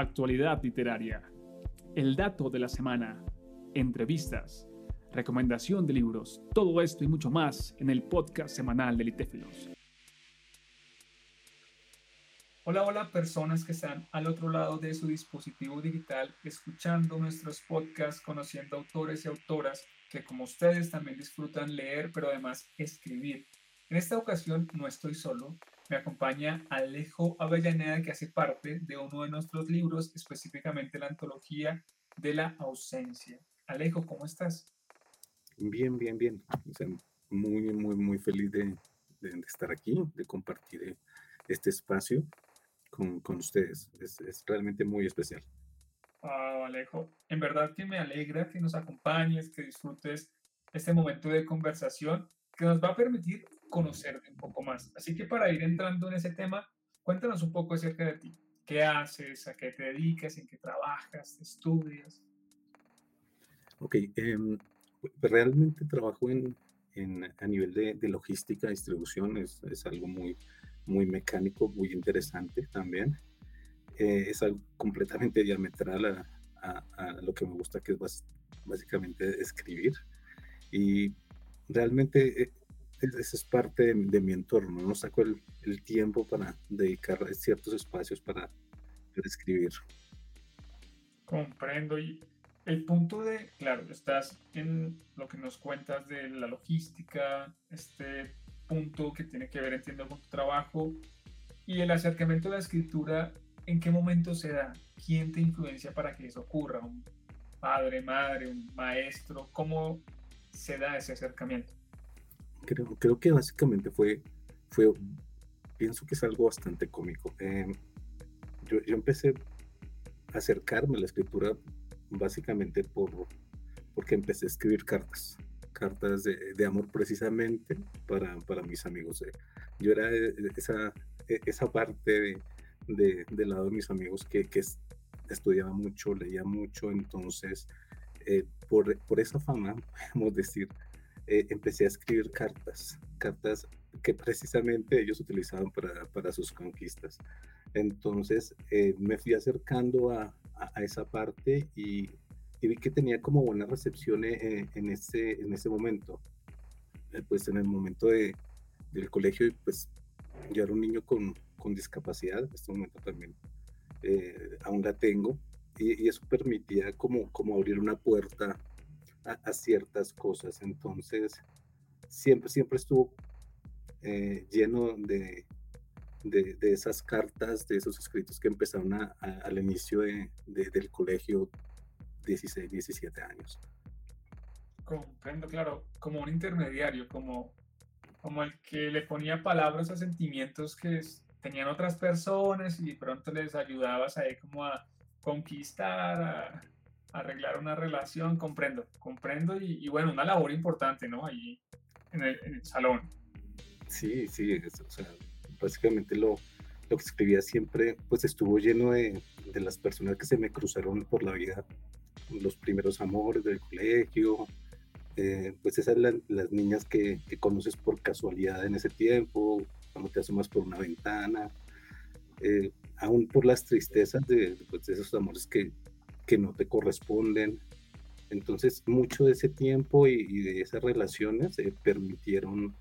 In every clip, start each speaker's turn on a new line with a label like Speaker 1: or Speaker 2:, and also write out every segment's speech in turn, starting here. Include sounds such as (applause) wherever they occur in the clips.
Speaker 1: actualidad literaria, el dato de la semana, entrevistas, recomendación de libros, todo esto y mucho más en el podcast semanal de Litéfilos. Hola, hola personas que están al otro lado de su dispositivo digital escuchando nuestros podcasts, conociendo autores y autoras que como ustedes también disfrutan leer, pero además escribir. En esta ocasión no estoy solo, me acompaña Alejo Avellaneda que hace parte de uno de nuestros libros, específicamente la antología de la ausencia. Alejo, ¿cómo estás?
Speaker 2: Bien, bien, bien. muy, muy, muy feliz de, de estar aquí, de compartir este espacio con, con ustedes. Es, es, realmente muy especial.
Speaker 1: Ah, Alejo, en verdad que me alegra que nos acompañes, que disfrutes este momento de conversación que nos va a permitir conocerte un poco más. Así que para ir entrando en ese tema, cuéntanos un poco acerca de ti. ¿Qué haces? ¿A qué te dedicas? ¿En qué trabajas? ¿Estudias?
Speaker 2: Ok, pues realmente trabajo en, en, a nivel de, de logística, distribución, es, es algo muy, muy mecánico, muy interesante también. Eh, es algo completamente diametral a, lo que me gusta, que es básicamente escribir. Y realmente eh, ese es parte de, mi entorno, no saco el, tiempo para dedicar ciertos espacios para, para escribir.
Speaker 1: Comprendo. Y el punto de, claro, estás en lo que nos cuentas de la logística, este punto que tiene que ver, entiendo, con tu trabajo y el acercamiento a la escritura, ¿en qué momento se da? ¿Quién te influencia para que eso ocurra? ¿Un padre, madre, un maestro? ¿Cómo se da ese acercamiento?
Speaker 2: Creo, creo que básicamente fue, fue, pienso que es algo bastante cómico. Em, yo, yo, empecé a acercarme a la escritura básicamente por, porque empecé a escribir cartas cartas de, amor precisamente para, para, mis amigos. Eh, yo era esa, e, esa parte de, del lado de mis amigos que, que estudiaba mucho, leía mucho, entonces eh, por, por, esa fama, (laughs) podemos decir, eh, empecé a escribir cartas, cartas que precisamente ellos utilizaban para, para sus conquistas. Entonces me fui acercando a, a, a esa parte y y vi que tenía como buena recepción en, en ese, en ese momento. Eh, pues en el momento de, del colegio, pues yo era un niño con, con discapacidad, en este momento también eh, aún la tengo, y, eso permitía como, como abrir una puerta a, ciertas cosas. Entonces, siempre, siempre estuvo eh, lleno de, de, de, esas cartas, de esos escritos que empezaron a, al inicio de, del colegio 16, 17 años.
Speaker 1: Comprendo, claro, como un intermediario, como, como el que le ponía palabras a sentimientos que tenían otras personas y pronto les ayudabas ahí como a conquistar, a, arreglar una relación, comprendo, comprendo y, bueno, una labor importante, ¿no? Ahí en el, salón.
Speaker 2: Sí, sí, o sea, básicamente lo, lo que escribía siempre, pues estuvo lleno de, de las personas que se me cruzaron por la vida los primeros amores del colegio, eh, pues esas son las niñas que, conoces por casualidad en ese tiempo, cuando te asomas por una ventana, eh, aún por las tristezas de, pues, de esos amores que, que, no te corresponden. Entonces, mucho de ese tiempo y, de esas relaciones eh, permitieron,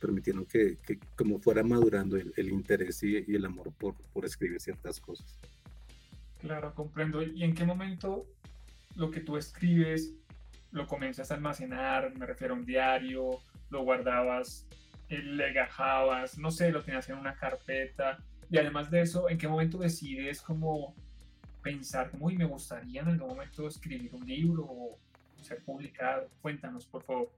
Speaker 2: permitieron que, como fuera madurando el, el interés y, y, el amor por, por escribir ciertas cosas.
Speaker 1: Claro, comprendo. ¿Y en qué momento lo que tú escribes lo comienzas a almacenar, me refiero a un diario, lo guardabas, eh, le gajabas, no sé, lo tenías en una carpeta. Y además de eso, ¿en qué momento decides como pensar, como, me gustaría en algún momento escribir un libro o ser publicado? Cuéntanos, por favor.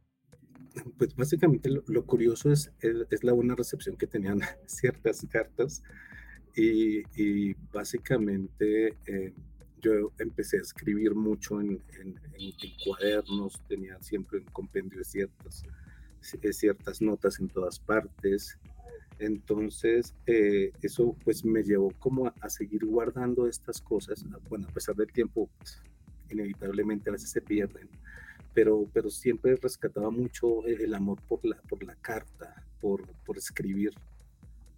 Speaker 2: Pues básicamente lo, curioso es, es, la buena recepción que tenían (laughs) ciertas cartas y, básicamente eh, yo empecé a escribir mucho en, cuadernos, tenía siempre un compendio ciertas, eh, ciertas notas en todas partes. Entonces, eh, eso pues me llevó como a, seguir guardando estas cosas. Bueno, a pesar del tiempo, pues, inevitablemente a veces se pierden, pero, pero siempre rescataba mucho el amor por la, por la carta, por, por escribir.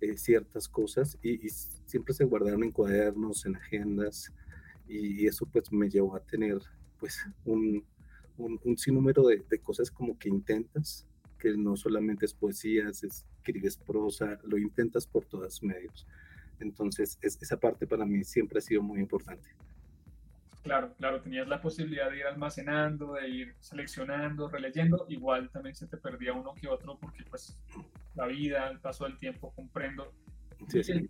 Speaker 2: eh, ciertas cosas y, siempre se guardaron en cuadernos, en agendas y, eso pues me llevó a tener pues un, un, sinnúmero de, de, cosas como que intentas, que no solamente es poesía, escribes prosa, lo intentas por todos medios. Entonces esa parte para mí siempre ha sido muy importante.
Speaker 1: Claro, claro, tenías la posibilidad de ir almacenando, de ir seleccionando, releyendo, igual también se te perdía uno que otro porque pues la vida, el paso del tiempo, comprendo. Sí, sí.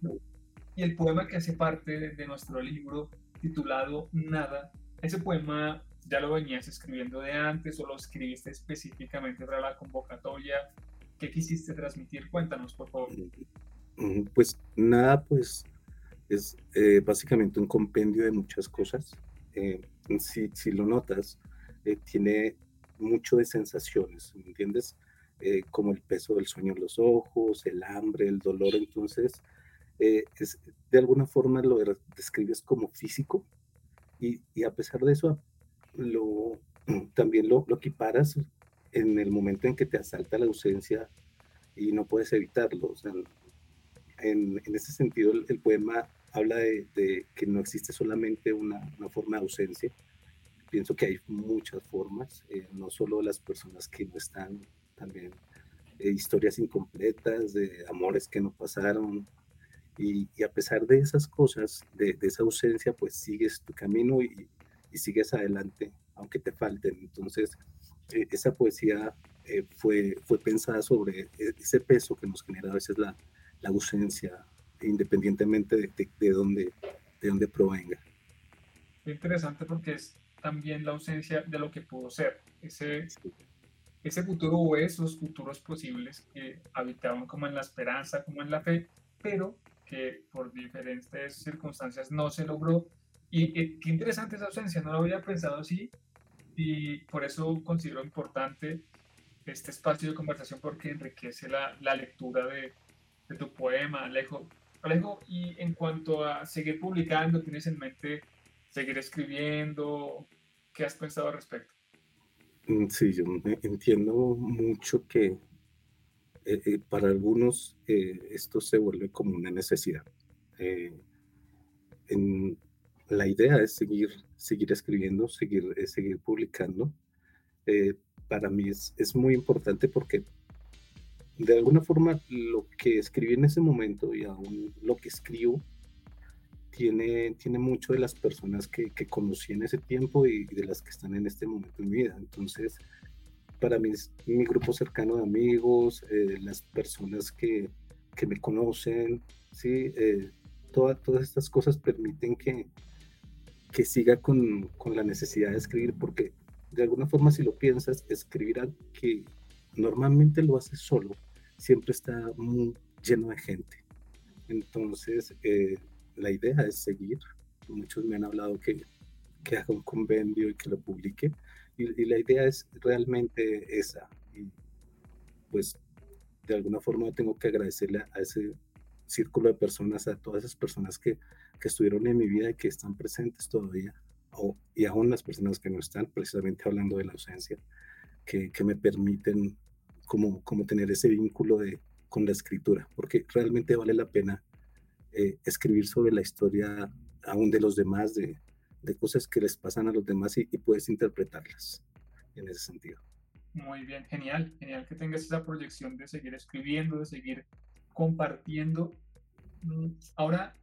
Speaker 1: Y, el, poema que hace parte de, nuestro libro titulado Nada, ese poema ya lo venías escribiendo de antes o lo escribiste específicamente para la convocatoria. ¿Qué quisiste transmitir? Cuéntanos, por favor.
Speaker 2: Mm, pues nada, pues es eh, básicamente un compendio de muchas cosas. Eh, si, si, lo notas, eh, tiene mucho de sensaciones, ¿me entiendes? Eh, como el peso del sueño en los ojos, el hambre, el dolor, entonces es, de alguna forma lo describes como físico y, y a pesar de eso lo, (clears throat) también lo, lo equiparas en el momento en que te asalta la ausencia y no puedes evitarlo. En, en, ese sentido, el, poema habla de, que no existe solamente una, forma de ausencia. Pienso que hay muchas formas, eh, no solo las personas que no están, también eh, historias incompletas, de amores que no pasaron. Y, a pesar de esas cosas, de, esa ausencia, pues sigues tu camino y, sigues adelante, aunque te falten. Entonces, eh, esa poesía fue, fue pensada sobre ese peso que nos genera a veces la, la ausencia, independientemente de, de, dónde, de dónde provenga.
Speaker 1: interesante porque es también la ausencia de lo que pudo ser, ese, ese futuro o esos futuros posibles que habitaban como en la esperanza, como en la fe, pero que por diferentes circunstancias no se logró. Y, qué interesante esa ausencia, no lo había pensado así y por eso considero importante este espacio de conversación porque enriquece la, la lectura de, de, tu poema, Alejo. Alejo, y en cuanto a seguir publicando, ¿tienes en mente seguir escribiendo? ¿Qué has pensado al respecto?
Speaker 2: Mm, sí, yo entiendo mucho que eh, eh, para algunos eh, esto se vuelve como una necesidad. En, la idea es seguir, seguir escribiendo, seguir, seguir publicando. para mí es, es muy importante porque de alguna forma lo que escribí en ese momento y aún lo que escribo tiene, tiene mucho de las personas que, que conocí en ese tiempo y, de las que están en este momento en mi vida. Entonces, para mí mi grupo cercano de amigos, eh, las personas que, que, me conocen, ¿sí? Eh, todas estas cosas permiten que, que siga con, con, la necesidad de escribir, porque de alguna forma si lo piensas, escribir algo que normalmente lo haces solo, siempre está muy lleno de gente. Entonces, eh, la idea es seguir. Muchos me han hablado que, que haga un convenio y que lo publique. Y, la idea es realmente esa. Y pues, de alguna forma tengo que agradecerle a ese círculo de personas, a todas esas personas que, que estuvieron en mi vida y que están presentes todavía, o, y aún las personas que no están, precisamente hablando de la ausencia, que, que me permiten como, como tener ese vínculo de, con la escritura, porque realmente vale la pena eh, escribir sobre la historia aún de los demás, de, de, cosas que les pasan a los demás y, puedes interpretarlas en ese sentido.
Speaker 1: Muy bien, genial, genial que tengas esa proyección de seguir escribiendo, de seguir compartiendo. Mm, ahora,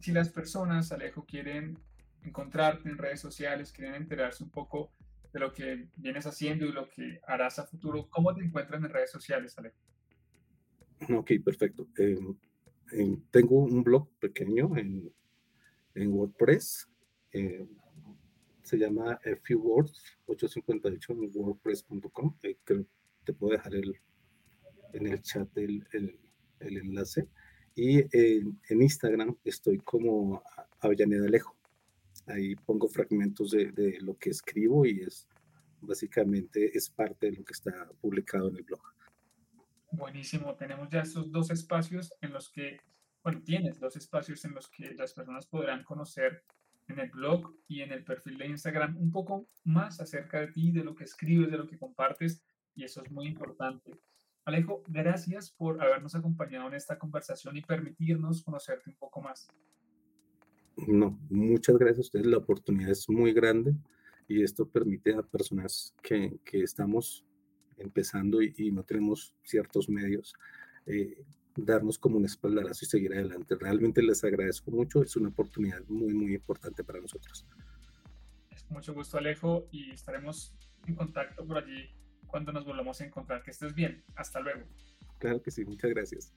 Speaker 1: si las personas, Alejo, quieren encontrarte en redes sociales, quieren enterarse un poco de lo que vienes haciendo y lo que harás a futuro. ¿Cómo te encuentras en redes sociales, Alejo?
Speaker 2: Ok, perfecto. Em, tengo un blog pequeño en, WordPress. Eh, se llama A Few Words 858 en wordpress.com. Creo te puedo dejar en el chat el enlace. Y en Instagram estoy como Avellaneda Alejo ahí pongo fragmentos de, de, lo que escribo y es básicamente es parte de lo que está publicado en el blog.
Speaker 1: Buenísimo, tenemos ya esos dos espacios en los que, bueno, tienes dos espacios en los que las personas podrán conocer en el blog y en el perfil de Instagram un poco más acerca de ti, de lo que escribes, de lo que compartes, y eso es muy importante. Alejo, gracias por habernos acompañado en esta conversación y permitirnos conocerte un poco más.
Speaker 2: No, muchas gracias a ustedes. La oportunidad es muy grande y esto permite a personas que, que estamos empezando y, no tenemos ciertos medios, eh, darnos como un espaldarazo y seguir adelante. Realmente les agradezco mucho, es una oportunidad muy, muy importante para nosotros.
Speaker 1: Es mucho gusto Alejo y estaremos en contacto por allí cuando nos volvamos a encontrar. Que estés bien. Hasta luego.
Speaker 2: Claro que sí, muchas gracias.